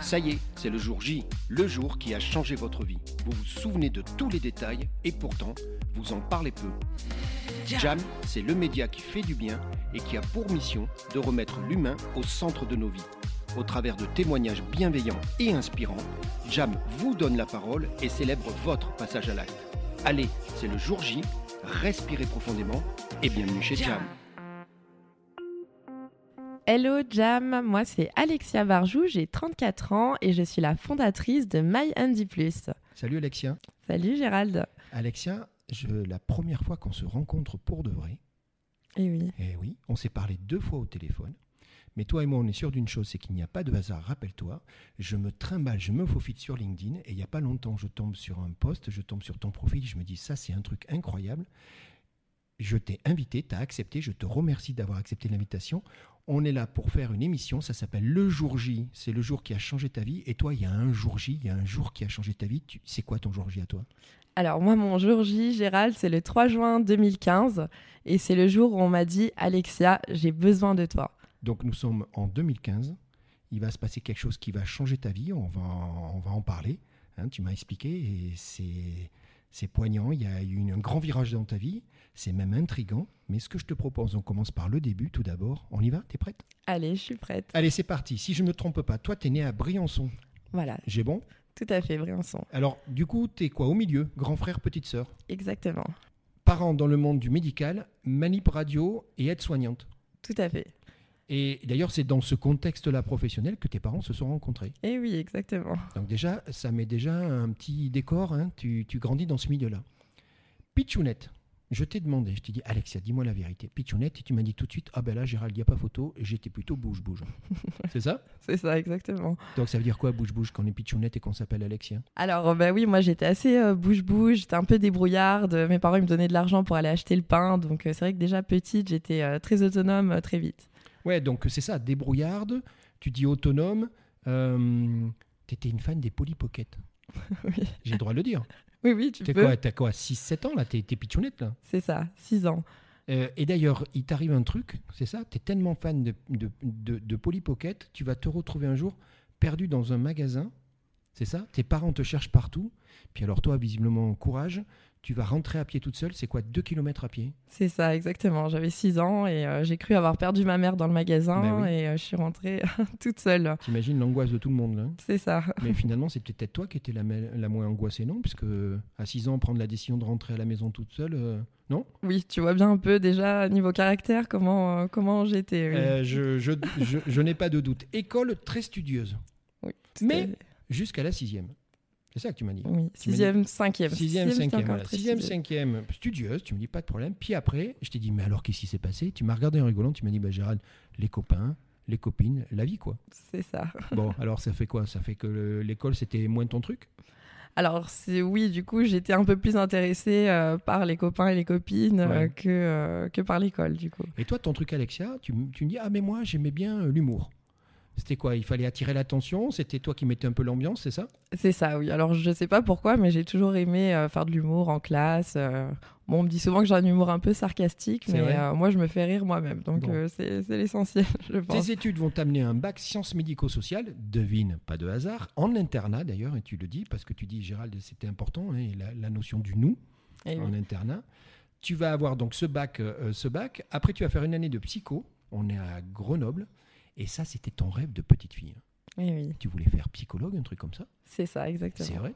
Ça y est, c'est le jour J, le jour qui a changé votre vie. Vous vous souvenez de tous les détails et pourtant, vous en parlez peu. Jam, c'est le média qui fait du bien et qui a pour mission de remettre l'humain au centre de nos vies. Au travers de témoignages bienveillants et inspirants, Jam vous donne la parole et célèbre votre passage à l'acte. Allez, c'est le jour J, respirez profondément et bienvenue chez Jam. Hello Jam, moi c'est Alexia Barjou, j'ai 34 ans et je suis la fondatrice de My Andy Plus. Salut Alexia. Salut Gérald. Alexia, je, la première fois qu'on se rencontre pour de vrai, Eh oui, eh oui, on s'est parlé deux fois au téléphone. Mais toi et moi, on est sûr d'une chose, c'est qu'il n'y a pas de hasard. Rappelle-toi, je me trimballe, je me faufile sur LinkedIn et il n'y a pas longtemps, je tombe sur un post, je tombe sur ton profil, je me dis ça, c'est un truc incroyable. Je t'ai invité, tu as accepté, je te remercie d'avoir accepté l'invitation. On est là pour faire une émission, ça s'appelle Le Jour J, c'est le jour qui a changé ta vie. Et toi, il y a un jour J, il y a un jour qui a changé ta vie. Tu- C'est quoi ton jour J à toi? Alors moi, mon jour J, Gérald, c'est le 3 juin 2015 et c'est le jour où on m'a dit Alexia, j'ai besoin de toi. Donc nous sommes en 2015. Il va se passer quelque chose qui va changer ta vie. On va, en- on va en parler. hein, tu m'as expliqué et c'est, c'est poignant. Il y a eu un grand virage dans ta vie. C'est même intrigant. Mais ce que je te propose, on commence par le début tout d'abord. On y va T'es prête? Allez, je suis prête. Allez, c'est parti. Si je ne me trompe pas, toi, tu es né à Briançon. Voilà, J'ai bon? Tout à fait, Briançon. Alors, du coup, tu es quoi Au milieu? Grand frère, petite sœur? Exactement, Parents dans le monde du médical, manip radio et aide-soignante. tout à fait. Et d'ailleurs, c'est dans ce contexte-là professionnel que tes parents se sont rencontrés. Eh oui, exactement. Donc déjà, ça met déjà un petit décor, hein, tu, tu grandis dans ce milieu-là. Pichounette, je t'ai demandé, je t'ai dit, Alexia, dis-moi la vérité. Pichounette, et tu m'as dit tout de suite, ah ben là, Gérald, il n'y a pas photo, j'étais plutôt bouge-bouge. C'est ça? C'est ça, exactement. Donc ça veut dire quoi, bouge-bouge, quand on est Pichounette et qu'on s'appelle Alexia? Alors, bah oui, moi j'étais assez euh, bouge-bouge, j'étais un peu débrouillarde. Mes parents ils me donnaient de l'argent pour aller acheter le pain, donc euh, c'est vrai que déjà petite, j'étais euh, très autonome très vite. Ouais, donc c'est ça, débrouillarde, tu dis autonome, euh, t'étais une fan des Polly Pocket. oui. J'ai le droit de le dire. oui, oui, tu T'es peux. quoi, t'as quoi 6-7 ans là T'es t'es Pichounette là? C'est ça, 6 ans. Euh, et d'ailleurs, il t'arrive un truc, c'est ça Tu es tellement fan de, de, de, de Polly Pocket, tu vas te retrouver un jour perdu dans un magasin, c'est ça? Tes parents te cherchent partout, puis alors toi, visiblement, courage, tu vas rentrer à pied toute seule, c'est quoi 2 km à pied? C'est ça, exactement. J'avais 6 ans et euh, j'ai cru avoir perdu ma mère dans le magasin oui. et euh, je suis rentrée toute seule. T'imagines l'angoisse de tout le monde là hein? C'est ça. Mais finalement, c'est peut-être toi qui étais la, moins angoissée, non? Puisque à 6 ans, prendre la décision de rentrer à la maison toute seule, euh, non? Oui, tu vois bien un peu déjà niveau caractère comment, euh, comment j'étais. Oui. Euh, Je, je, je, je n'ai pas de doute. École très studieuse, Oui, mais- jusqu'à la sixième. C'est ça que tu m'as dit Oui, Tu m'as dit- sixième, cinquième. Sixième, cinquième, voilà. Sixième, cinquième, studieuse, tu me dis pas de problème. Puis après, je t'ai dit, mais alors qu'est-ce qui s'est passé? Tu m'as regardé en rigolant, tu m'as dit, bah Gérald, les copains, les copines, la vie quoi. C'est ça. Bon, alors ça fait quoi? Ça fait que le- l'école c'était moins ton truc? Alors c'est oui, du coup j'étais un peu plus intéressée euh, par les copains et les copines euh, que, euh, que par l'école du coup. Et toi, ton truc, Alexia, tu, tu me dis, ah mais moi j'aimais bien l'humour. C'était quoi Il fallait attirer l'attention? C'était toi qui mettais un peu l'ambiance, c'est ça? C'est ça, oui. Alors je sais pas pourquoi, mais j'ai toujours aimé euh, faire de l'humour en classe. euh. Bon, on me dit souvent que j'ai un humour un peu sarcastique, mais euh, moi je me fais rire moi-même, donc Bon. c'est l'essentiel, je pense. Tes études vont t'amener un bac sciences médico-sociales, devine, pas de hasard, en internat d'ailleurs, et tu le dis parce que tu dis, Gérald, c'était important, hein, la, la notion du nous. Et en oui. internat. Tu vas avoir donc ce bac, ce bac. Après, tu vas faire une année de psycho. On est à Grenoble. Et ça, c'était ton rêve de petite fille. Et oui, Tu voulais faire psychologue, un truc comme ça? C'est ça, exactement. C'est vrai?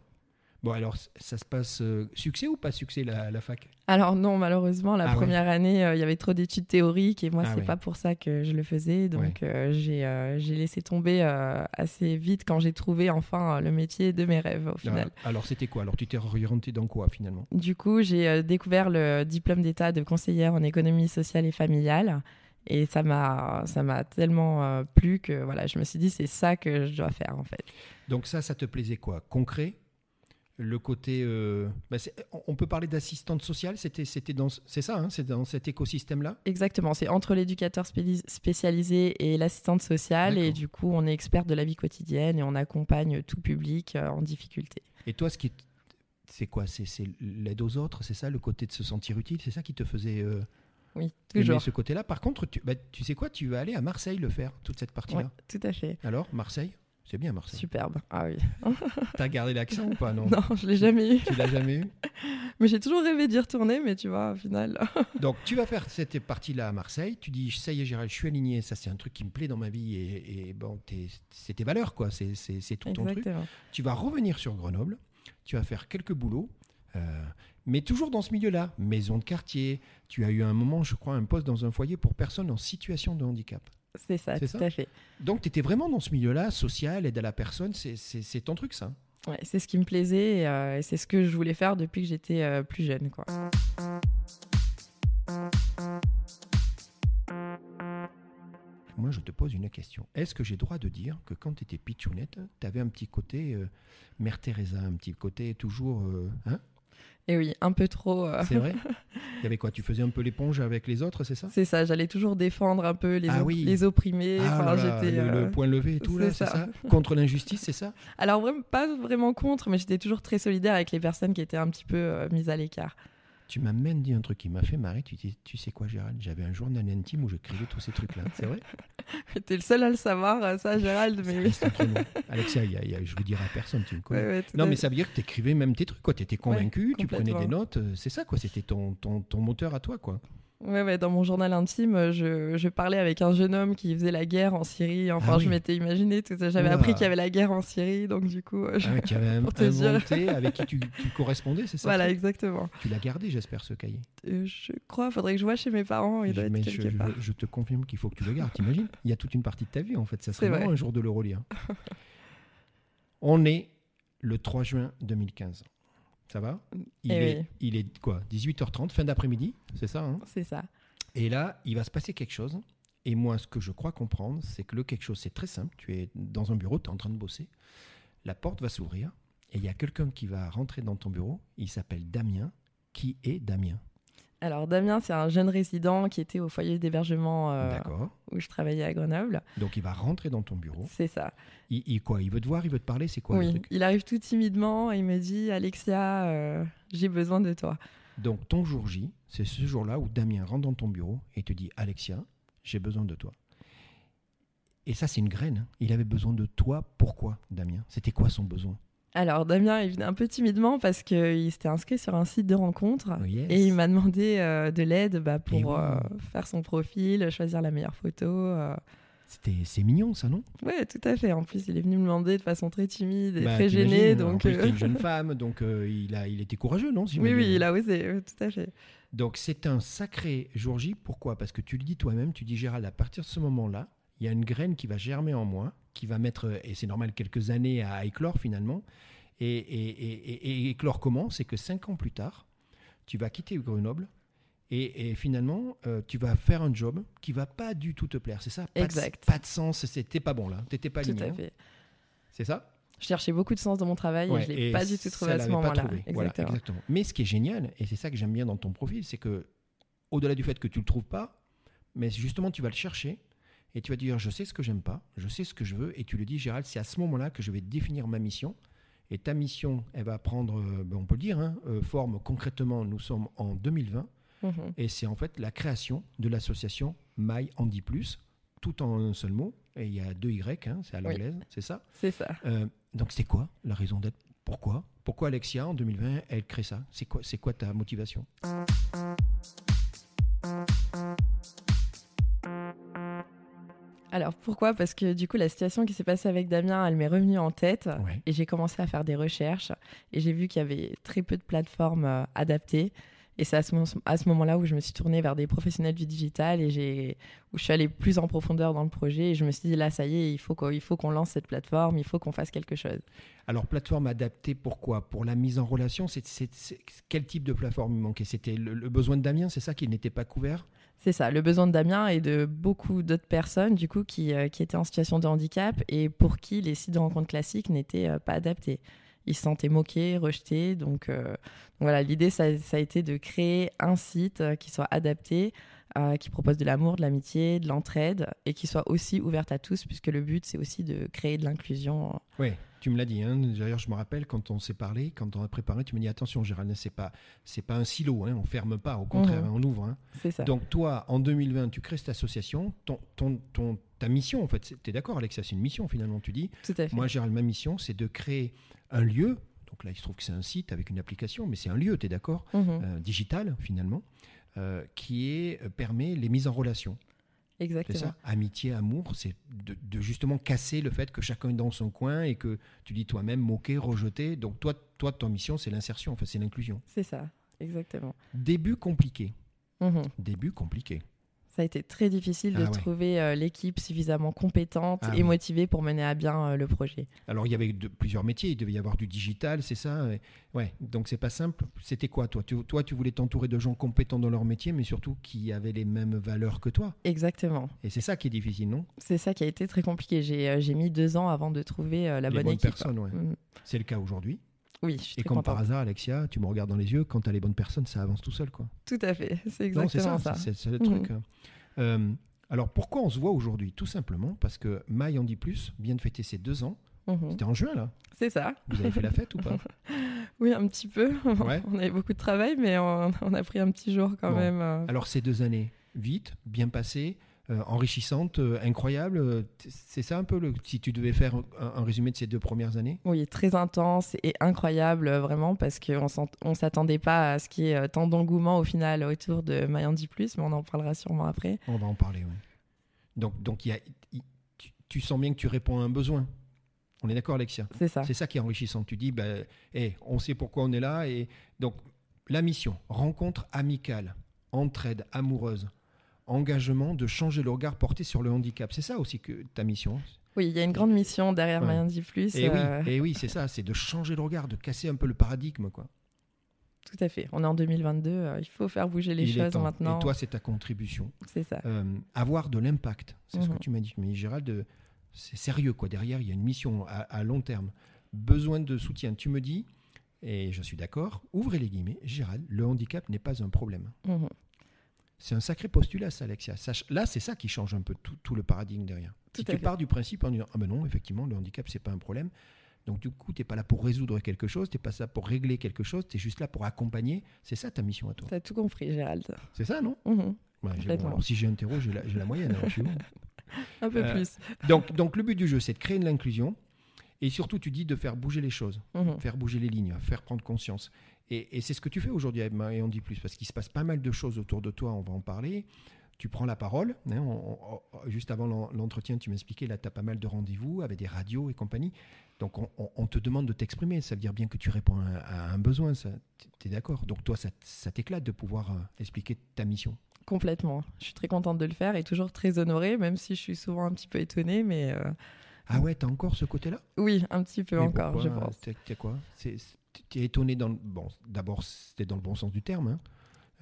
Bon, alors, ça se passe euh, succès ou pas succès, la, la fac? Alors non, malheureusement, la Ah ouais. première année, euh, il y avait trop d'études théoriques et moi, Ah c'est ouais. pas pour ça que je le faisais. Donc, euh, j'ai euh, j'ai laissé tomber assez vite quand j'ai trouvé enfin le métier de mes rêves au final. Ah, Alors, c'était quoi? Alors, tu t'es orienté dans quoi, finalement? Du coup, j'ai découvert le diplôme d'état de conseillère en économie sociale et familiale. Et ça m'a ça m'a tellement euh, plu que voilà, je me suis dit c'est ça que je dois faire en fait. Donc, ça, ça te plaisait quoi? Concret? Le côté, euh, bah, on- peut parler d'assistante sociale, c'était, c'était dans, c'est ça, hein, c'est dans cet écosystème-là? Exactement, c'est entre l'éducateur spécialisé et l'assistante sociale. Et du coup, on est expert de la vie quotidienne et on accompagne tout public euh, en difficulté. Et toi, ce qui, est- c'est quoi? C'est, c'est l'aide aux autres, c'est ça, le côté de se sentir utile, c'est ça qui te faisait euh, Oui, toujours. ce côté-là. Par contre, tu, bah, tu sais quoi, tu vas aller à Marseille le faire, toute cette partie-là. Tout à fait. Alors, Marseille, C'est bien Marseille. Superbe. Ah oui. T'as gardé l'accent ou pas Non, Non, je l'ai jamais eu. tu l'as jamais eu? Mais j'ai toujours rêvé d'y retourner, mais tu vois, au final. Donc tu vas faire cette partie-là à Marseille. Tu dis ça y est Gérald, je suis aligné. Ça c'est un truc qui me plaît dans ma vie et, et bon, c'est tes valeurs quoi. C'est tout ton truc. Tu vas revenir sur Grenoble. Tu vas faire quelques boulots. euh, mais toujours dans ce milieu-là, maison de quartier. Tu as eu un moment, je crois, un poste dans un foyer pour personnes en situation de handicap. C'est ça, tout ça à fait. Donc, tu étais vraiment dans ce milieu-là, social, aide à la personne. C'est- ton truc, ça. Ouais, c'est ce qui me plaisait et, euh, c'est ce que je voulais faire depuis que j'étais euh, plus jeune. Quoi. Moi, je te pose une question. Est-ce que j'ai droit de dire que quand tu étais pitchounette, tu avais un petit côté euh, Mère Teresa, un petit côté toujours. hein? Et oui, un peu trop. euh, C'est vrai Il y avait quoi? Tu faisais un peu l'éponge avec les autres, c'est ça? C'est ça, j'allais toujours défendre un peu les, Ah oui. les opprimés. Ah Enfin, là là, j'étais, le, euh, le point levé et tout, là, c'est ça. ça? Contre l'injustice, c'est ça? Alors, pas vraiment contre, mais j'étais toujours très solidaire avec les personnes qui étaient un petit peu euh, mises à l'écart. Tu m'as même dit un truc qui m'a fait marrer. Tu, dis, tu sais quoi, Gérald? J'avais un journal intime où j'écrivais tous ces trucs-là. C'est vrai? T'es le seul à le savoir, euh, ça, Gérald, mais. Alexia, y a- il y a- je le dirai à personne, tu me connais. Ouais, ouais, tout Non, mais ça veut dire que tu écrivais même tes trucs, quoi. Tu étais convaincu, tu prenais des notes. euh, C'est ça, quoi. C'était ton, ton, ton moteur à toi, quoi. Ouais, ouais, dans mon journal intime, euh, je, je parlais avec un jeune homme qui faisait la guerre en Syrie. Enfin, Ah oui. je m'étais imaginé tout ça. J'avais appris qu'il y avait la guerre en Syrie, donc du coup, euh, je- Ah ouais, tu avais un, Pour te dire. avec qui tu, tu correspondais, c'est ça voilà, exactement. Tu l'as gardé, j'espère, ce cahier. Euh, je crois, faudrait que je vois chez mes parents. Il doit être Mais quelque je, je- part. je te confirme qu'il faut que tu le gardes, t'imagines? Il y a toute une partie de ta vie, en fait. Ça serait marrant un jour de le relire. On est le 3 juin 2015. Ça va il Eh est, oui. il est quoi 18h30, fin d'après-midi, c'est ça hein C'est ça. Et là, il va se passer quelque chose. Et moi, ce que je crois comprendre, c'est que le quelque chose, c'est très simple. Tu es dans un bureau, tu es en train de bosser. La porte va s'ouvrir et il y a quelqu'un qui va rentrer dans ton bureau. Il s'appelle Damien. Qui est Damien? Alors, Damien, c'est un jeune résident qui était au foyer d'hébergement euh, où je travaillais à Grenoble. Donc, il va rentrer dans ton bureau. C'est ça. Il, il- quoi Il veut te voir Il veut te parler C'est quoi le oui, truc? il arrive tout timidement et il me dit Alexia, euh, j'ai besoin de toi. Donc, ton jour J, c'est ce jour-là où Damien rentre dans ton bureau et te dit Alexia, j'ai besoin de toi. Et ça, c'est une graine. hein. Il avait besoin de toi. Pourquoi, Damien? C'était quoi son besoin? Alors, Damien, il venait un peu timidement parce qu'il s'était inscrit sur un site de rencontre. Oh, yes. Et il m'a demandé euh, de l'aide bah, Eh pour euh, faire son profil, choisir la meilleure photo. euh. C'était, c'est mignon, ça, non? Ouais, tout à fait. En plus, il est venu me demander de façon très timide et Bah, très t'imagines, gêné. En Donc, plus, une jeune femme, donc il, a, il était courageux, non oui, oui, il a osé, tout à fait. Donc c'est un sacré jour J. Pourquoi? Parce que tu le dis toi-même, tu dis Gérald, à partir de ce moment-là, il y a une graine qui va germer en moi, qui va mettre, et c'est normal, quelques années à éclore finalement. Et, et, et- et- éclore comment? C'est que cinq ans plus tard, tu vas quitter Grenoble. Et, et finalement, euh, tu vas faire un job qui va pas du tout te plaire, c'est ça? Pas Exact. De, pas de sens, c'était pas bon là, t'étais pas Tout aligné. à hein? fait. C'est ça? Je cherchais beaucoup de sens dans mon travail Ouais, et je l'ai pas du tout trouvé à ce moment-là. Voilà, exactement. Mais ce qui est génial, et c'est ça que j'aime bien dans ton profil, c'est que au-delà du fait que tu le trouves pas, mais justement tu vas le chercher et tu vas dire je sais ce que j'aime pas, je sais ce que je veux, et tu le dis Gérald, c'est à ce moment-là que je vais définir ma mission. Et ta mission, elle va prendre, euh, ben, on peut le dire, hein, euh, forme concrètement. Nous sommes en 2020 Mhm. et c'est en fait la création de l'association My Andy Plus, tout en un seul mot. Et il y a deux Y, hein, c'est à Oui. l'anglaise, c'est ça? C'est ça. Euh, donc c'est quoi la raison d'être? Pourquoi? Pourquoi Alexia en 2020 elle crée ça? C'est quoi C'est quoi ta motivation? Alors pourquoi? Parce que du coup, la situation qui s'est passée avec Damien, elle m'est revenue en tête. Ouais. Et j'ai commencé à faire des recherches et j'ai vu qu'il y avait très peu de plateformes euh, adaptées. Et c'est à ce, mo- à ce moment-là où je me suis tournée vers des professionnels du digital et où je suis allée plus en profondeur dans le projet. Et je me suis dit, là, ça y est, il faut qu'on, lance cette plateforme, il faut qu'on fasse quelque chose. Alors plateforme adaptée pourquoi? Pour la mise en relation c'est, Quel type de plateforme manquait C'était le, le besoin de Damien, c'est ça qui n'était pas couvert? C'est ça, le besoin de Damien et de beaucoup d'autres personnes, du coup, qui, euh, qui étaient en situation de handicap et pour qui les sites de rencontres classiques n'étaient euh, pas adaptés. Ils se sentaient moqués, rejetés. Donc, euh, donc voilà, l'idée, ça, ça a été de créer un site qui soit adapté, qui propose de l'amour, de l'amitié, de l'entraide et qui soit aussi ouverte à tous, puisque le but, c'est aussi de créer de l'inclusion. Oui, tu me l'as dit. Hein. D'ailleurs, je me rappelle quand on s'est parlé, quand on a préparé, tu me dis attention, Gérald, c'est pas, c'est pas un silo, hein. on ferme pas, au contraire, Mhm. hein, on ouvre. hein. C'est ça. Donc toi, en 2020, tu crées cette association. Ton, ton, ton- ta mission, en fait, tu es d'accord Alexia, c'est une mission finalement. Tu dis, Tout à fait. moi Gérald, ma mission, c'est de créer un lieu. Donc là, il se trouve que c'est un site avec une application, mais c'est un lieu, tu es d'accord Mhm. Euh, Digital finalement, euh, qui est, euh, permet les mises en relation. C'est Exactement. ça Amitié, amour, c'est de, de justement casser le fait que chacun est dans son coin et que tu dis toi-même moquer, rejeter. Donc toi, toi ton mission, c'est l'insertion, enfin c'est l'inclusion. C'est ça. Exactement. Début compliqué. Mhm. Début compliqué. Ça a été très difficile de Ah ouais. trouver euh, l'équipe suffisamment compétente Ah et oui. motivée pour mener à bien euh, le projet. Alors il y avait de- plusieurs métiers, il devait y avoir du digital, c'est ça Ouais, donc c'est pas simple. C'était quoi toi? Tu, Toi, tu voulais t'entourer de gens compétents dans leur métier, mais surtout qui avaient les mêmes valeurs que toi? Exactement. Et c'est ça qui est difficile, non? C'est ça qui a été très compliqué. J'ai euh, mis deux ans avant de trouver la Les bonne équipe. personnes, ouais. Mhm. C'est le cas aujourd'hui. Oui, je suis Et très comme par hasard, Alexia, tu me regardes dans les yeux, quand tu as les bonnes personnes, ça avance tout seul, quoi. Tout à fait. C'est Non, exactement ça, ça. c'est c'est le Mhm. truc. hein. Euh, alors pourquoi on se voit aujourd'hui? Tout simplement parce que Maï en dit plus vient de fêter ses deux ans. Mhm. C'était en juin là. C'est ça. Vous avez fait la fête ou pas? Oui, un petit peu. Ouais. on avait beaucoup de travail, mais on, on a pris un petit jour quand Bon. même. euh. Alors ces deux années, vite, bien passées, euh, enrichissantes, euh, incroyables. euh, C'est ça un peu le. Si tu devais faire un, un résumé de ces deux premières années? Oui, très intense et incroyable, vraiment, parce qu'on ne s'attendait pas à ce qu'il y ait tant d'engouement au final autour de Mayandi Plus, mais on en parlera sûrement après. On va en parler. oui. Donc donc y a, tu sens bien que tu réponds à un besoin. On est d'accord, Alexia? C'est ça. C'est ça qui est enrichissant. Tu dis, ben, eh, on sait pourquoi on est là. Et donc, la mission, rencontre amicale, entraide amoureuse, engagement de changer le regard porté sur le handicap. C'est ça aussi que ta mission. Oui, il y a une grande mission derrière Ouais. Plus. Et euh, oui, et oui c'est ça, c'est de changer le regard, de casser un peu le paradigme. Quoi. Tout à fait. On est en 2022, euh, il faut faire bouger les Il choses maintenant. Et toi, c'est ta contribution. C'est ça. Euh, avoir de l'impact, c'est ce Mhm. que tu m'as dit. Mais Gérald, c'est sérieux. quoi. Derrière, il y a une mission à, à long terme. Besoin de soutien. Tu me dis, et je suis d'accord, ouvrez les guillemets, Gérald, le handicap n'est pas un problème. Mhm. C'est un sacré postulat, ça, Alexia. Là, c'est ça qui change un peu tout, tout le paradigme derrière. Tout si tu fait. pars du principe en disant Ah ben non, effectivement, le handicap, c'est pas un problème. Donc, du coup, tu n'es pas là pour résoudre quelque chose, tu n'es pas là pour régler quelque chose, tu es juste là pour accompagner. C'est ça ta mission à toi. T'as tout compris, Gérald. C'est ça, non? Alors, Si j'ai un terreau, j'ai la, moyenne. alors je suis bon. Un peu Euh, plus. donc, donc, le but du jeu, c'est de créer de l'inclusion. Et surtout, tu dis de faire bouger les choses, Mhm. faire bouger les lignes, faire prendre conscience. Et, et c'est ce que tu fais aujourd'hui, Emma, et on dit plus, parce qu'il se passe pas mal de choses autour de toi, on va en parler. Tu prends la parole. hein, on- on- juste avant l'en- l'entretien, tu m'expliquais, là, tu as pas mal de rendez-vous avec des radios et compagnie. Donc, on, te demande de t'exprimer. Ça veut dire bien que tu réponds à, à un besoin. Tu es d'accord Donc, toi, ça, ça t'éclate de pouvoir euh, expliquer ta mission? Complètement. Je suis très contente de le faire et toujours très honorée, même si je suis souvent un petit peu étonnée, mais euh, Ah ouais, tu as encore ce côté-là? Oui, un petit peu Mais encore, pourquoi je pense. T'es quoi? T'es étonné dans le bon. D'abord, c'était dans le bon sens du terme. hein.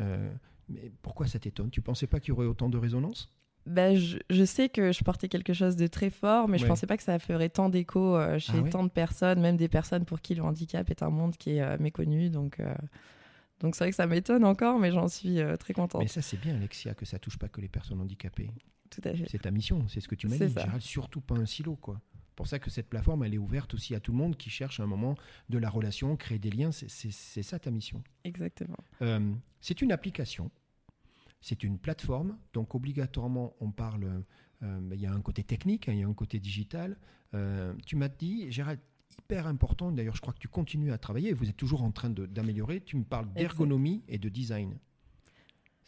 Euh, mais pourquoi ça t'étonne? Tu pensais pas qu'il y aurait autant de résonance? Ben, je, je sais que je portais quelque chose de très fort, mais je Ouais. pensais pas que ça ferait tant d'écho euh, chez Ah ouais? tant de personnes, même des personnes pour qui le handicap est un monde qui est euh, méconnu. Donc, euh, donc c'est vrai que ça m'étonne encore, mais j'en suis très contente. Mais ça, c'est bien, Alexia, que ça touche pas que les personnes handicapées. Tout à fait. C'est ta mission, c'est ce que tu m'as dit. Gérald, surtout pas un silo, quoi. pour ça que cette plateforme, elle est ouverte aussi à tout le monde qui cherche un moment de la relation, créer des liens. C'est- ça ta mission. Exactement. Euh, c'est une application, c'est une plateforme, donc obligatoirement on parle, euh, il y a un côté technique, hein, il y a un côté digital. Euh, tu m'as dit, Gérald, hyper important, d'ailleurs je crois que tu continues à travailler, vous êtes toujours en train de- d'améliorer, tu me parles d'ergonomie et de design.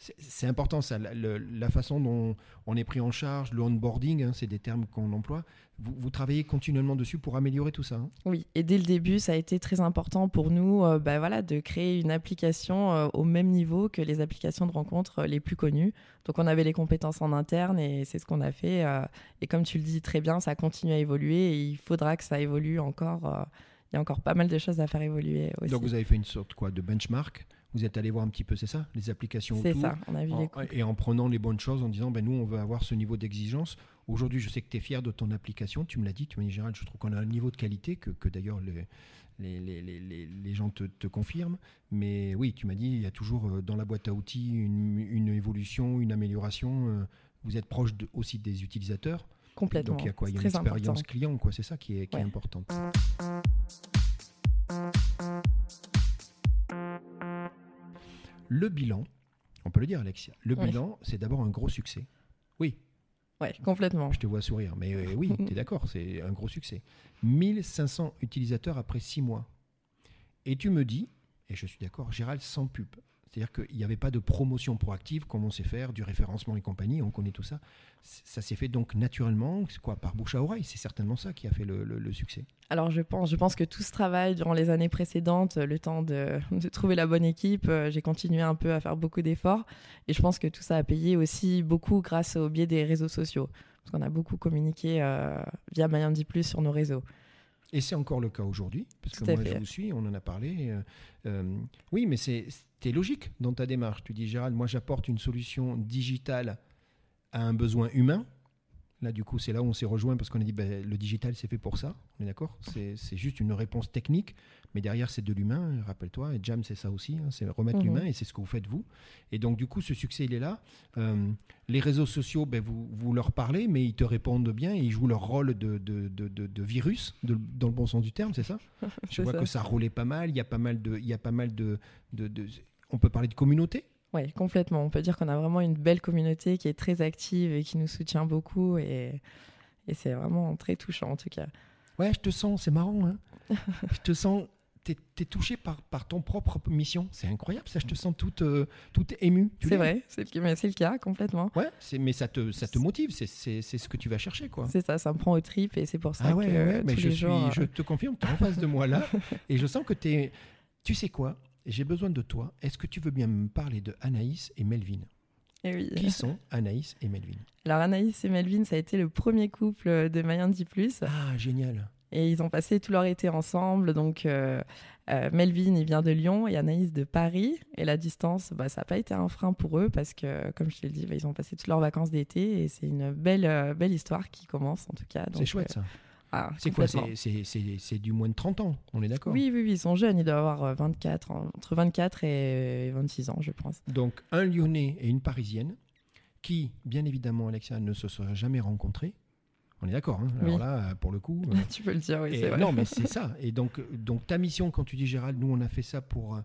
C'est- important ça, la, façon dont on est pris en charge, le onboarding, hein, c'est des termes qu'on emploie. Vous, vous travaillez continuellement dessus pour améliorer tout ça. hein? Oui, et dès le début, ça a été très important pour nous euh, bah, voilà, de créer une application euh, au même niveau que les applications de rencontres euh, les plus connues. Donc on avait les compétences en interne et c'est ce qu'on a fait. euh, et comme tu le dis très bien, ça continue à évoluer et il faudra que ça évolue encore. il y a encore pas mal de choses à faire évoluer aussi. Donc vous avez fait une sorte quoi, de benchmark, vous êtes allé voir un petit peu, c'est ça, les applications c'est ça, on a vu En- les coups. et en prenant les bonnes choses, en disant, ben, nous, on veut avoir ce niveau d'exigence. Aujourd'hui, je sais que tu es fier de ton application. Tu me l'as dit, tu m'as dit, Gérald, je trouve qu'on a un niveau de qualité que, que d'ailleurs les, les, les, les- gens te, te confirment. Mais oui, tu m'as dit, il y a toujours euh, dans la boîte à outils une, une évolution, une amélioration. euh, Vous êtes proche de- aussi des utilisateurs. Complètement. Donc il y a quoi? Il y a une expérience important. client, quoi. C'est ça qui est, qui est importante. Le bilan, On peut le dire, Alexia. Le Oui. bilan, c'est d'abord un gros succès. Oui, Ouais, complètement. je te vois sourire, mais euh, oui, tu es d'accord, c'est un gros succès. 1500 utilisateurs après 6 mois. Et tu me dis, et je suis d'accord, Gérald, sans pub. C'est-à-dire qu'il n'y avait pas de promotion proactive comme on sait faire, du référencement et compagnie, on connaît tout ça. Ça s'est fait donc naturellement, quoi, par bouche à oreille. C'est certainement ça qui a fait le, succès. Alors je pense, je pense que tout ce travail durant les années précédentes, le temps de, trouver la bonne équipe, euh, j'ai continué un peu à faire beaucoup d'efforts et je pense que tout ça a payé aussi beaucoup grâce au biais des réseaux sociaux. Parce qu'on a beaucoup communiqué euh, via Mayandi Plus sur nos réseaux. Et c'est encore le cas aujourd'hui, parce que moi fait. je vous suis, on en a parlé. euh, euh, oui, mais c'est c'était logique dans ta démarche. Tu dis, Gérald, moi j'apporte une solution digitale à un besoin humain. Là, du coup, c'est là où on s'est rejoint parce qu'on a dit, ben, le digital, c'est fait pour ça. On est d'accord? C'est juste une réponse technique, mais derrière, c'est de l'humain. Rappelle-toi, et Jam, c'est ça aussi. hein, c'est remettre Mhm. l'humain et c'est ce que vous faites vous. Et donc, du coup, ce succès, il est là. Euh, les réseaux sociaux, ben, vous, vous leur parlez, mais ils te répondent bien et ils jouent leur rôle de, de, de- de- de virus, dans le bon sens du terme, c'est ça? Je vois ça. que ça roulait pas mal. Il y a pas mal de, il y a pas mal de- on peut parler de communauté? Oui, complètement. On peut dire qu'on a vraiment une belle communauté qui est très active et qui nous soutient beaucoup et, et c'est vraiment très touchant en tout cas. Ouais, je te sens, c'est marrant. Hein je te sens, t'es es touché par, par ton propre mission. C'est incroyable, ça. Je te sens toute, euh, toute émue. Tu C'est l'es. vrai, c'est le, cas complètement. Ouais, mais ça te, ça te motive. c'est- ce que tu vas chercher, quoi. C'est ça, ça me prend au trip et c'est pour ça Ah ouais, que ouais, mais tous je, les suis, jours. euh, je te confirme, tu es en face de moi là, et je sens que tu es... Tu sais quoi J'ai besoin de toi. Est-ce que tu veux bien me parler de Anaïs et Melvin? Eh oui. Qui sont Anaïs et Melvin? Alors Anaïs et Melvin, ça a été le premier couple de Mayandi Plus Ah, génial. et ils ont passé tout leur été ensemble. Donc euh, euh, Melvin, il vient de Lyon et Anaïs de Paris. Et la distance, bah, ça n'a pas été un frein pour eux parce que, comme je te l'ai dit, bah, ils ont passé toutes leurs vacances d'été et c'est une belle, euh, belle histoire qui commence en tout cas. C'est chouette ça. Euh, ah, C'est quoi. C'est- C'est c'est- c'est du moins de 30 ans, on est d'accord? Oui, oui, oui, ils sont jeunes. Ils doivent avoir euh, 24, ans- entre 24 et 26 ans, je pense. Donc un Lyonnais et une Parisienne qui, bien évidemment, Alexia, ne se seraient jamais rencontrés. On est d'accord, hein Alors Oui. là, pour le coup... euh, tu peux le dire, oui, c'est vrai. non, mais c'est ça. Et donc, donc ta mission, quand tu dis Gérald, nous on a fait ça pour euh,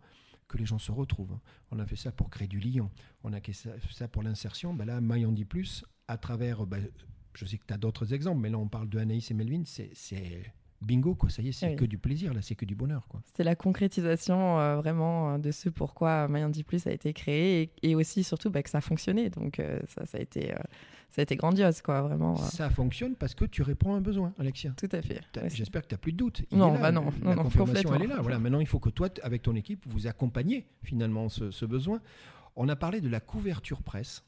que les gens se retrouvent. On a fait ça pour créer du lien. On a fait ça, pour l'insertion. Ben là, Maille en dit plus à travers. euh, ben, je sais que tu as d'autres exemples, mais là on parle de Anaïs et Melvin. C'est bingo, quoi. Ça y est, c'est Oui. que du plaisir, là, c'est que du bonheur, quoi. C'était la concrétisation euh, vraiment euh, de ce pourquoi Mayandi Plus a été créé et, et aussi surtout bah, que ça fonctionnait. Donc euh, ça, ça, a été, euh, ça a été grandiose, quoi, vraiment. Ça fonctionne parce que tu réponds à un besoin, Alexia. tout à fait. Ouais, J'espère que tu n'as plus de doute. Il Non, là, bah non, la non, non, confirmation, elle est là. Voilà, maintenant, il faut que toi, avec ton équipe, vous accompagniez finalement ce, ce besoin. On a parlé de la couverture presse.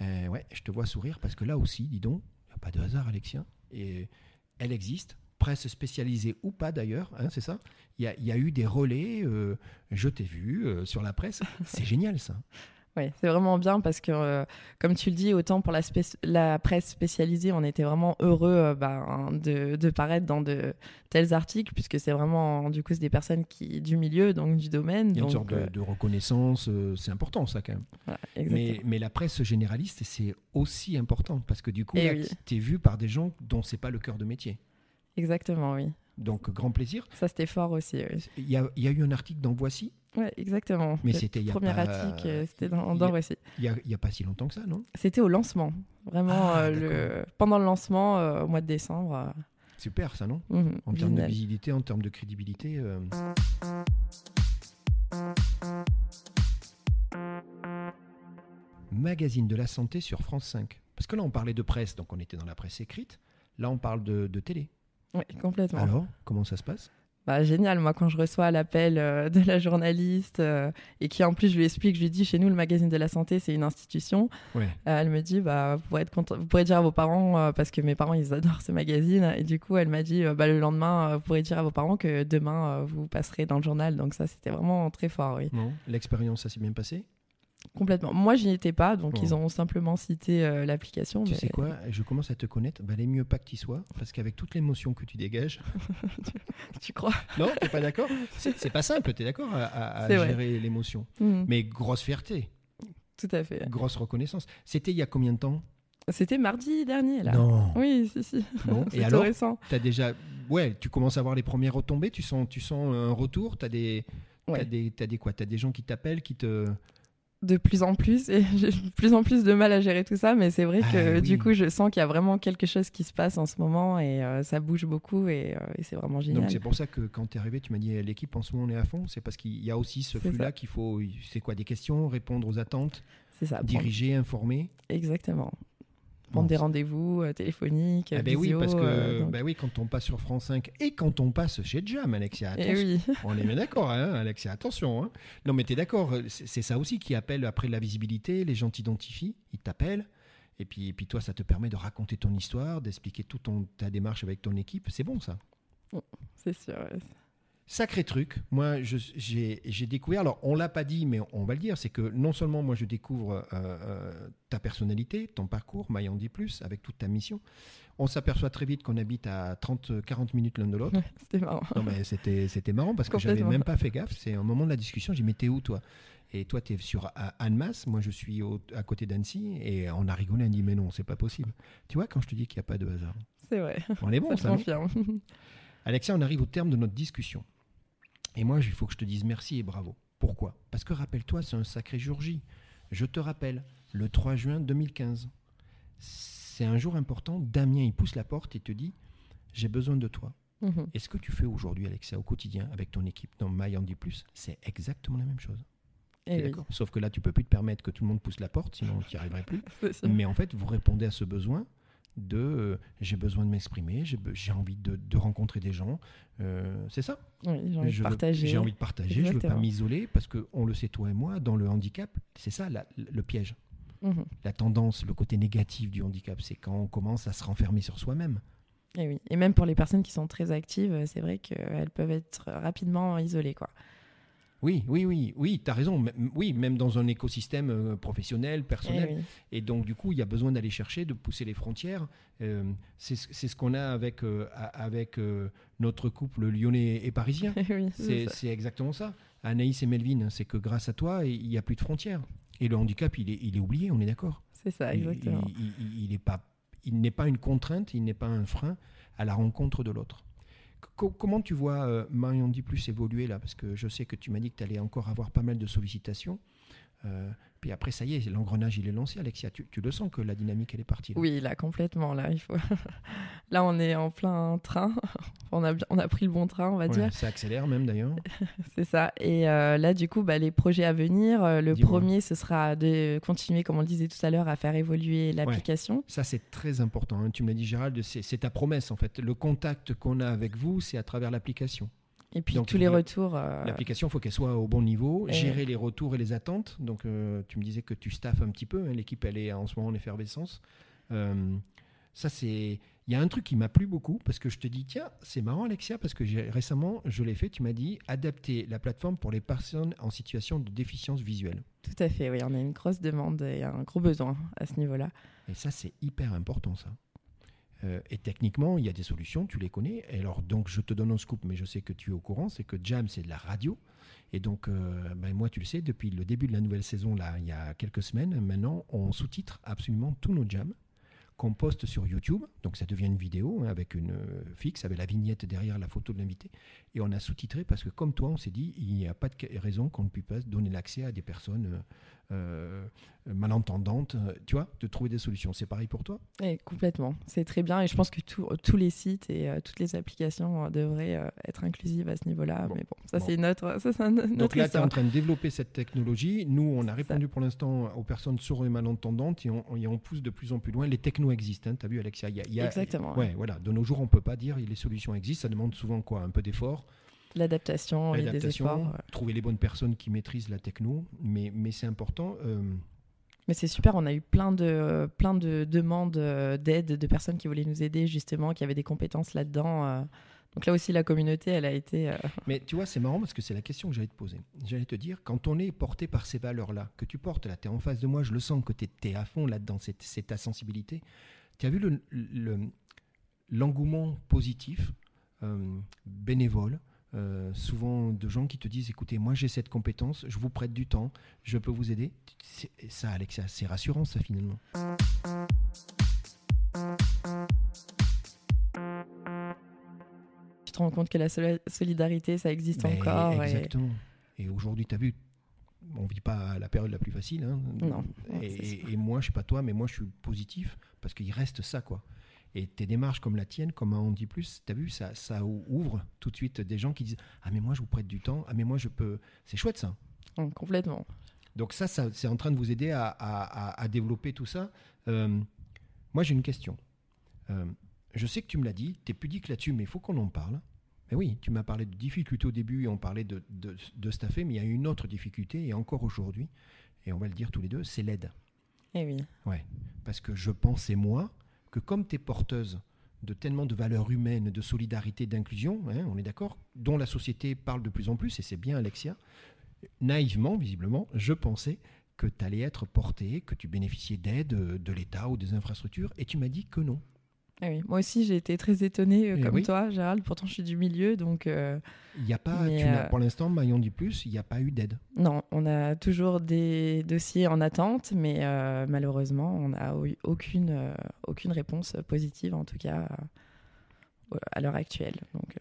Euh, ouais, je te vois sourire parce que là aussi, dis donc, il n'y a pas de hasard, Alexia. Et elle existe, presse spécialisée ou pas d'ailleurs, hein, c'est ça? Il y, a, il y a eu des relais, euh, je t'ai vu euh, sur la presse. C'est génial ça. Ouais, c'est vraiment bien parce que, euh, comme tu le dis, autant pour la, presse spécialisée, on était vraiment heureux euh, bah, hein, de, de paraître dans de tels articles, puisque c'est vraiment, du coup, c'est des personnes qui, du milieu, donc du domaine. Il y a une donc, sorte de, euh, de reconnaissance, euh, c'est important ça quand même. voilà, Mais, la presse généraliste, c'est aussi important parce que du coup, Eh oui. tu es vu par des gens dont c'est pas le cœur de métier. Exactement, oui. Donc, grand plaisir. Ça, c'était fort aussi. oui. Il y a, il y a eu un article dans Voici, Ouais, exactement. Mais c'était il y a premier pas- article, euh, c'était dans, il y dans a- Voici. il y a, pas si longtemps que ça, non? C'était au lancement, vraiment Ah, euh, le... pendant le lancement euh, au mois de décembre. euh, Super, ça, non? Mhm, En termes de visibilité, en termes de crédibilité. euh. Magazine de la santé sur France 5. Parce que là, on parlait de presse, donc on était dans la presse écrite. Là, on parle de, de télé. Oui, complètement. Alors, comment ça se passe? Bah, génial, moi quand je reçois l'appel euh, de la journaliste euh, et qui en plus je lui explique, je lui dis chez nous le magazine de la santé c'est une institution, Ouais. euh, elle me dit bah, vous, pourrez être content- vous pourrez dire à vos parents parce que mes parents ils adorent ce magazine. Et du coup elle m'a dit bah, le lendemain vous pourrez dire à vos parents que demain vous passerez dans le journal. Donc ça c'était vraiment très fort oui. L'expérience, ça s'est bien passé? Complètement. Moi j'y étais pas donc ils ont simplement cité euh, l'application. Tu mais- sais quoi? Je commence à te connaître. Bah, les mieux pas que tu sois, parce qu'avec toute l'émotion que tu dégages. Tu crois? Non, t'es pas d'accord? C'est pas simple, t'es d'accord à, gérer l'émotion. Mhm, Mais grosse fierté, Tout à fait. grosse reconnaissance. C'était il y a combien de temps? C'était mardi dernier là. Non. Oui si si. Bon, C'est et alors? récent. T'as déjà, ouais, tu commences à avoir les premières retombées. Tu sens, tu sens un retour. T'as des, t'as des, t'as des quoi? T'as des gens qui t'appellent, qui te. De plus en plus et j'ai de plus en plus de mal à gérer tout ça mais c'est vrai Ah que oui. du coup je sens qu'il y a vraiment quelque chose qui se passe en ce moment et euh, ça bouge beaucoup et, euh, et c'est vraiment génial Donc c'est pour ça que quand tu es arrivé, tu m'as dit eh, l'équipe en ce moment on est à fond. C'est parce qu'il y a aussi ce C'est flux-là ça. qu'il faut. C'est quoi Des questions, répondre aux attentes, c'est ça prendre- diriger, informer. exactement Bon, des rendez-vous euh, téléphoniques Ah ben oui, parce que euh, donc- ben oui, quand on passe sur France 5 et quand on passe chez Jam, Alexia, Eh attention. oui On est bien d'accord, hein, Alexia, attention. hein. Non, mais tu es d'accord, c'est ça aussi qui appelle après la visibilité, les gens t'identifient, ils t'appellent, et puis, et puis toi, ça te permet de raconter ton histoire, d'expliquer toute ta démarche avec ton équipe, c'est bon ça? c'est sûr ouais. Sacré truc, moi j'ai découvert, alors on l'a pas dit, mais on va le dire, c'est que non seulement moi je découvre euh, euh, ta personnalité, ton parcours, Mayan dit plus, avec toute ta mission, on s'aperçoit très vite qu'on habite à 30-40 minutes l'un de l'autre. c'était marrant Non, mais c'était, c'était marrant parce que j'avais même pas fait gaffe. C'est un moment de la discussion, j'ai dit, mais t'es où toi? Et toi, tu es sur Annemasse, moi je suis au- à côté d'Annecy, et on a rigolé, on a dit, mais non, c'est pas possible. Tu vois, quand je te dis qu'il n'y a pas de hasard, c'est vrai on est bon, ça ça. Alexia, on arrive au terme de notre discussion. Et moi, il faut que je te dise merci et bravo. Pourquoi? Parce que rappelle-toi, c'est un sacré jour J. Je te rappelle, le 3 juin 2015. C'est un jour important. Damien, il pousse la porte et te dit J'ai besoin de toi. Mhm. Et ce que tu fais aujourd'hui, Alexia, au quotidien, avec ton équipe? Dans My Andy Plus, c'est exactement la même chose. Eh oui, Sauf que là, tu peux plus te permettre que tout le monde pousse la porte, sinon tu n'y arriverais plus. Mais en fait, vous répondez à ce besoin de euh, j'ai besoin de m'exprimer, j'ai envie de, de rencontrer des gens. Euh, c'est ça Oui, j'ai envie Je de partager J'ai envie de partager, je veux pas m'isoler parce que on le sait toi et moi, dans le handicap, c'est ça la- le piège. Mhm. La tendance, le côté négatif du handicap, c'est quand on commence à se renfermer sur soi-même. Et oui. Et même pour les personnes qui sont très actives, c'est vrai qu'elles peuvent être rapidement isolées. Quoi. Oui, oui, oui, oui, tu as raison. M- Oui, même dans un écosystème euh, professionnel, personnel. Eh oui. Et donc, du coup, il y a besoin d'aller chercher, de pousser les frontières. Euh, c'est ce qu'on a avec, euh, avec euh, notre couple lyonnais et parisien. Oui, C'est exactement ça. Anaïs et Melvin, c'est que grâce à toi, il n'y a plus de frontières. Et le handicap, il est, il est oublié, on est d'accord. C'est ça, Il- exactement. Il, il- il est pas, il n'est pas une contrainte, il n'est pas un frein à la rencontre de l'autre. Co- comment tu vois euh, Marion Dit Plus évoluer là? Parce que je sais que tu m'as dit que tu allais encore avoir pas mal de sollicitations. Euh, puis après, ça y est, l'engrenage, il est lancé, Alexia. Tu, tu le sens que la dynamique, elle est partie. là Oui, là, complètement. Là, il faut... là, on est en plein train. on, a, on a pris le bon train, on va Ouais, dire. Ça accélère même d'ailleurs. C'est ça. Et euh, là, du coup, bah, les projets à venir, euh, le premier, ce sera de continuer, comme on le disait tout à l'heure, à faire évoluer l'application. Ça, c'est très important. hein. Tu me l'as dit, Gérald, c'est ta promesse en fait. Le contact qu'on a avec vous, c'est à travers l'application. Et puis, Donc, tous les retours. euh, L'application, il faut qu'elle soit au bon niveau, Et- gérer les retours et les attentes. Donc, euh, tu me disais que tu staffes un petit peu. hein. L'équipe, elle est en ce moment en effervescence. Euh, ça, c'est. Il y a un truc qui m'a plu beaucoup parce que je te dis, tiens, c'est marrant, Alexia, parce que récemment, je l'ai fait. Tu m'as dit adapter la plateforme pour les personnes en situation de déficience visuelle. Tout à fait, oui. On a une grosse demande et un gros besoin à ce niveau-là. Et ça, c'est hyper important, ça. Euh, et techniquement, il y a des solutions, tu les connais. Et alors, donc, je te donne un scoop, mais je sais que tu es au courant, c'est que Jam, c'est de la radio. Et donc, euh, ben, moi, tu le sais, depuis le début de la nouvelle saison, là, il y a quelques semaines, maintenant, on sous-titre absolument tous nos jams qu'on poste sur YouTube. Donc, ça devient une vidéo hein, avec une euh, fixe, avec la vignette derrière la photo de l'invité. Et on a sous-titré parce que, comme toi, on s'est dit, il n'y a pas de raison qu'on ne puisse pas donner l'accès à des personnes euh, euh, malentendantes, euh, tu vois, de trouver des solutions. C'est pareil pour toi? Et complètement. C'est très bien. Et je pense que tout- tous les sites et euh, toutes les applications devraient euh, être inclusives à ce niveau-là. Bon. Mais bon, ça, Bon. c'est notre, ça, c'est un- notre Donc là, tu es en train de développer cette technologie. Nous, on a répondu pour l'instant aux personnes sourdes et malentendantes et on, et on pousse de plus en plus loin. Les technos existent, tu as vu Alexia? Il y a- il y a- Exactement. Ouais, voilà. De nos jours, on peut pas dire les solutions existent. Ça demande souvent quoi? Un peu d'effort, L'adaptation et des efforts. trouver les bonnes personnes qui maîtrisent la techno. Mais, mais c'est important. euh, Mais c'est super, on a eu plein de, plein de demandes euh, d'aide de personnes qui voulaient nous aider, justement, qui avaient des compétences là-dedans. euh. Donc là aussi, la communauté, elle a été... euh, Mais tu vois, c'est marrant parce que c'est la question que j'allais te poser. J'allais te dire, quand on est porté par ces valeurs-là, que tu portes, là, tu es en face de moi, je le sens que tu es, à fond là-dedans, c'est ta sensibilité. Tu as vu le- le- l'engouement positif, euh, bénévole, euh, souvent de gens qui te disent, écoutez, moi j'ai cette compétence, je vous prête du temps, je peux vous aider. Ça, Alexia, c'est rassurant, ça, finalement. tu te rends compte que la soli- solidarité, ça existe Mais encore. Exactement. Et, aujourd'hui, tu as vu, on vit pas la période la plus facile. hein. Non, et moi, je sais pas toi, mais moi, je suis positif parce qu'il reste ça, quoi. Et tes démarches comme la tienne, comme On dit plus, tu as vu, ça, ça ouvre tout de suite des gens qui disent Ah, mais moi, je vous prête du temps. Ah, mais moi, je peux. C'est chouette, ça. Mm, Complètement. Donc, ça, ça c'est en train de vous aider à, à- à- à développer tout ça. Euh, moi, j'ai une question. Euh, je sais que tu me l'as dit, tu es pudique là-dessus, mais il faut qu'on en parle. Mais oui, tu m'as parlé de difficultés au début et on parlait de, de, de staffer, mais il y a une autre difficulté, et encore aujourd'hui, et on va le dire tous les deux, c'est l'aide. Et oui. Parce que je pensais, moi, que comme tu es porteuse de tellement de valeurs humaines, de solidarité, d'inclusion, hein, on est d'accord, dont la société parle de plus en plus, et c'est bien Alexia, naïvement, visiblement, je pensais que tu allais être portée, que tu bénéficiais d'aide euh, de l'État ou des infrastructures, et tu m'as dit que non. Oui. Moi aussi, j'ai été très étonnée, euh, Eh comme oui. toi, Gérald. Pourtant, je suis du milieu, donc euh, Il n'y a pas, tu euh, pour l'instant, Maillon dit plus, il n'y a pas eu d'aide. non, on a toujours des dossiers en attente, mais malheureusement, on n'a eu aucune, aucune réponse positive, en tout cas, à l'heure actuelle. Donc,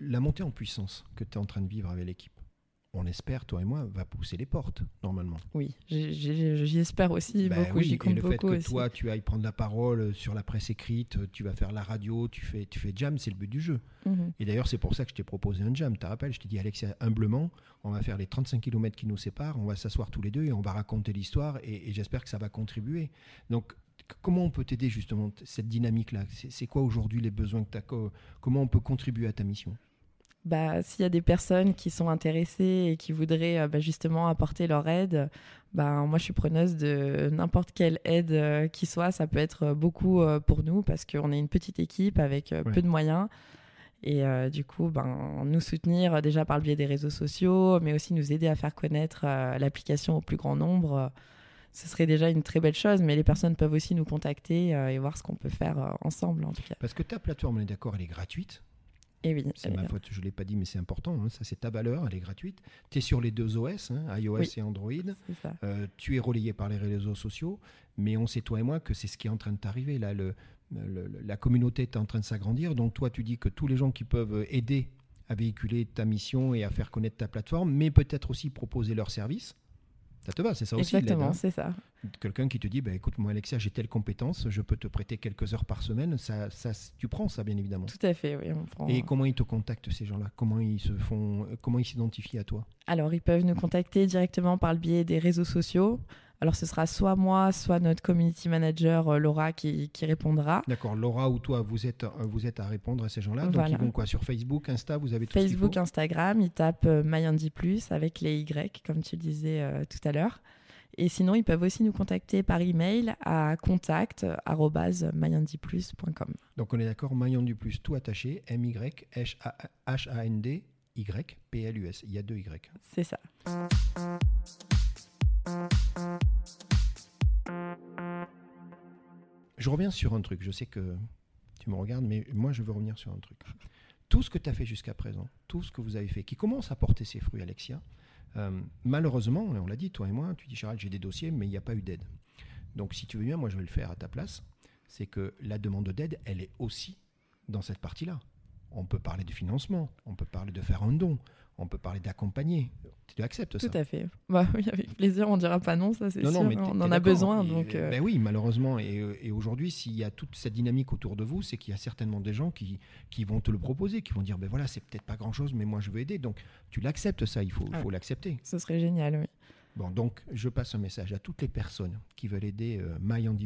La montée en puissance que tu es en train de vivre avec l'équipe, on espère, toi et moi, va pousser les portes, normalement. oui, j'y espère aussi Ben beaucoup, oui, j'y et compte le fait que aussi. toi, tu ailles prendre la parole sur la presse écrite, tu vas faire la radio, tu fais, tu fais jam, c'est le but du jeu. Mhm. Et d'ailleurs, c'est pour ça que je t'ai proposé un jam. Tu te rappelles, je t'ai dit, Alexia, humblement, on va faire les 35 km qui nous séparent, on va s'asseoir tous les deux et on va raconter l'histoire et, et j'espère que ça va contribuer. Donc, comment on peut t'aider justement, cette dynamique-là? C'est quoi aujourd'hui les besoins que tu as Comment on peut contribuer à ta mission? Bah, s'il y a des personnes qui sont intéressées et qui voudraient euh, bah, justement apporter leur aide, bah, moi je suis preneuse de n'importe quelle aide euh, qui soit. Ça peut être euh, beaucoup euh, pour nous parce qu'on est une petite équipe avec Ouais. peu de moyens. Et du coup, ben, nous soutenir déjà par le biais des réseaux sociaux, mais aussi nous aider à faire connaître l'application au plus grand nombre. ce serait déjà une très belle chose, mais les personnes peuvent aussi nous contacter et voir ce qu'on peut faire ensemble en tout cas. Parce que ta plateforme, on est d'accord, elle est gratuite? Et oui, C'est est ma bien. faute, je ne l'ai pas dit, mais c'est important. hein. Ça, c'est ta valeur, elle est gratuite. Tu es sur les deux OS, hein, iOS Oui. et Android. Euh, tu es relayé par les réseaux sociaux, mais on sait, toi et moi, que c'est ce qui est en train de t'arriver. Là, le, le- le- la communauté est en train de s'agrandir. Donc, toi, tu dis que tous les gens qui peuvent aider à véhiculer ta mission et à faire connaître ta plateforme, mais peut-être aussi proposer leurs services. Ça te va, c'est ça aussi Exactement, hein. c'est ça. Quelqu'un qui te dit, bah, écoute, moi, Alexia, j'ai telle compétence, je peux te prêter quelques heures par semaine. Ça, ça, tu prends ça, bien évidemment. Tout à fait, oui. On prend... Et comment ils te contactent ces gens-là? Comment ils se font Comment ils s'identifient à toi? Alors, ils peuvent nous contacter directement par le biais des réseaux sociaux. Alors, ce sera soit moi, soit notre community manager euh, Laura qui, qui répondra. D'accord, Laura ou toi, vous êtes, euh, vous êtes à répondre à ces gens-là. Donc Voilà. ils vont quoi? Sur Facebook, Insta, vous avez tout ce Facebook, Instagram, ils tapent euh, Mayandi Plus avec les Y, comme tu le disais euh, tout à l'heure. Et sinon, ils peuvent aussi nous contacter par email à contact@mayandiplus.com. Donc on est d'accord, du Plus, tout attaché, M-Y-H-A-N-D, Y, P-L-U-S. Il y a deux Y. C'est ça. Je reviens sur un truc. Je sais que tu me regardes, mais moi je veux revenir sur un truc. Tout ce que tu as fait jusqu'à présent, tout ce que vous avez fait, qui commence à porter ses fruits, Alexia, euh, malheureusement, et on l'a dit, toi et moi, tu dis, Charles, j'ai des dossiers, mais il n'y a pas eu d'aide. Donc si tu veux bien, moi je vais le faire à ta place. C'est que la demande d'aide, elle est aussi dans cette partie-là. On peut parler de financement, on peut parler de faire un don, on peut parler d'accompagner. Tu acceptes ça Tout à fait. Bah oui, avec plaisir, on dira pas non, ça c'est sûr. mais t'es- on en a besoin, Et, donc. euh, ben oui, malheureusement. Et, euh, et aujourd'hui, s'il y a toute cette dynamique autour de vous, c'est qu'il y a certainement des gens qui, qui vont te le proposer, qui vont dire, ben voilà, c'est peut-être pas grand-chose, mais moi je veux aider. Donc tu l'acceptes ça, il faut, Ah faut l'accepter. Ce serait génial, oui. Bon, donc je passe un message à toutes les personnes qui veulent aider euh,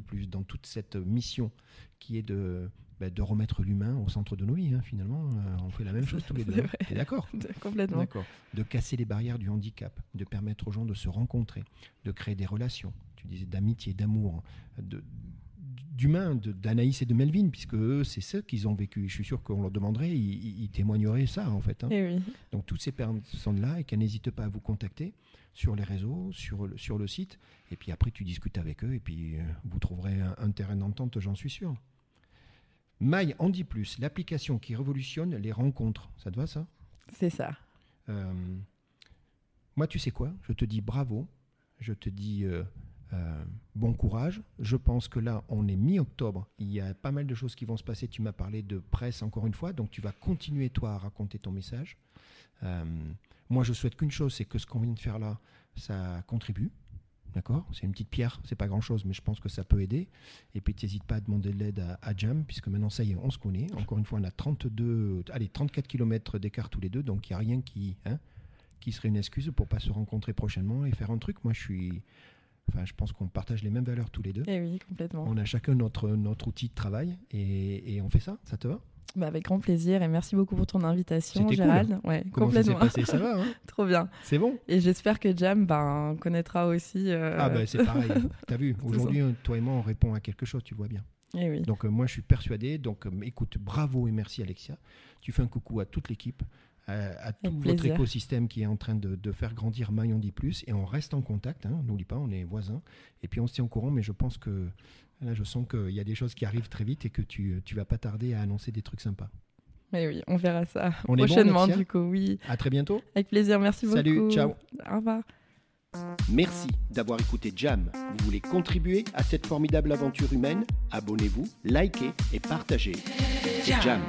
Plus dans toute cette mission qui est de, ben, de remettre l'humain au centre de nos vies. hein, finalement, Euh, on fait la même chose tous les deux. hein. d'accord Complètement. D'accord. De casser les barrières du handicap, de permettre aux gens de se rencontrer, de créer des relations, tu disais d'amitié, d'amour, de- d'humain, de- d'Anaïs et de Melvin, puisque eux, c'est ça qu'ils ont vécu. Je suis sûr qu'on leur demanderait, ils, ils- témoigneraient ça, en fait. hein. Oui. Donc, toutes ces personnes-là, et qu'elles n'hésitent pas à vous contacter sur les réseaux, sur le, sur le site, et puis après, tu discutes avec eux, et puis euh, vous trouverez un, un terrain d'entente, j'en suis sûr. En dit plus, l'application qui révolutionne les rencontres. Ça te va, ça? C'est ça. euh, moi, tu sais quoi? Je te dis bravo. Je te dis euh, euh, bon courage. Je pense que là, on est mi-octobre. Il y a pas mal de choses qui vont se passer. Tu m'as parlé de presse encore une fois. Donc, tu vas continuer, toi, à raconter ton message. Moi, je souhaite qu'une chose, c'est que ce qu'on vient de faire là, ça contribue. D'accord C'est une petite pierre, c'est pas grand chose, mais je pense que ça peut aider. Et puis, n'hésite pas à demander de l'aide à, à, Jam, puisque maintenant, ça y est, on se connaît. Encore une fois, on a 32, allez, 34 km d'écart tous les deux, donc il n'y a rien qui, hein, qui serait une excuse pour pas se rencontrer prochainement et faire un truc. Moi, je suis. Enfin, je pense qu'on partage les mêmes valeurs tous les deux. Eh oui, complètement. On a chacun notre, notre outil de travail et, et on fait ça. Ça te va? Bah avec grand plaisir et merci beaucoup pour ton invitation, Gérald. Cool. Ouais, Comment complètement. ça passé? Ça va hein? Trop bien. C'est bon? Et j'espère que Jam ben, connaîtra aussi. Euh... Ah, bah c'est pareil. T'as vu, aujourd'hui, toi et moi, on répond à quelque chose, tu vois bien. Eh oui. Donc, euh, moi, je suis persuadé. Donc, euh, écoute, bravo et merci, Alexia. Tu fais un coucou à toute l'équipe, à, à tout Avec votre plaisir. écosystème qui est en train de, de faire grandir Maillon dit plus. Et on reste en contact. Hein, N'oublie pas, on est voisins. Et puis, on se tient au courant. Mais je pense que là, je sens qu'il y a des choses qui arrivent très vite et que tu, tu vas pas tarder à annoncer des trucs sympas. Mais oui, on verra ça On est bon, prochainement du coup, oui. À très bientôt. Avec plaisir, merci Salut, beaucoup. ciao. Au revoir. Merci d'avoir écouté Jam. Vous voulez contribuer à cette formidable aventure humaine? Abonnez-vous, likez et partagez. Jam,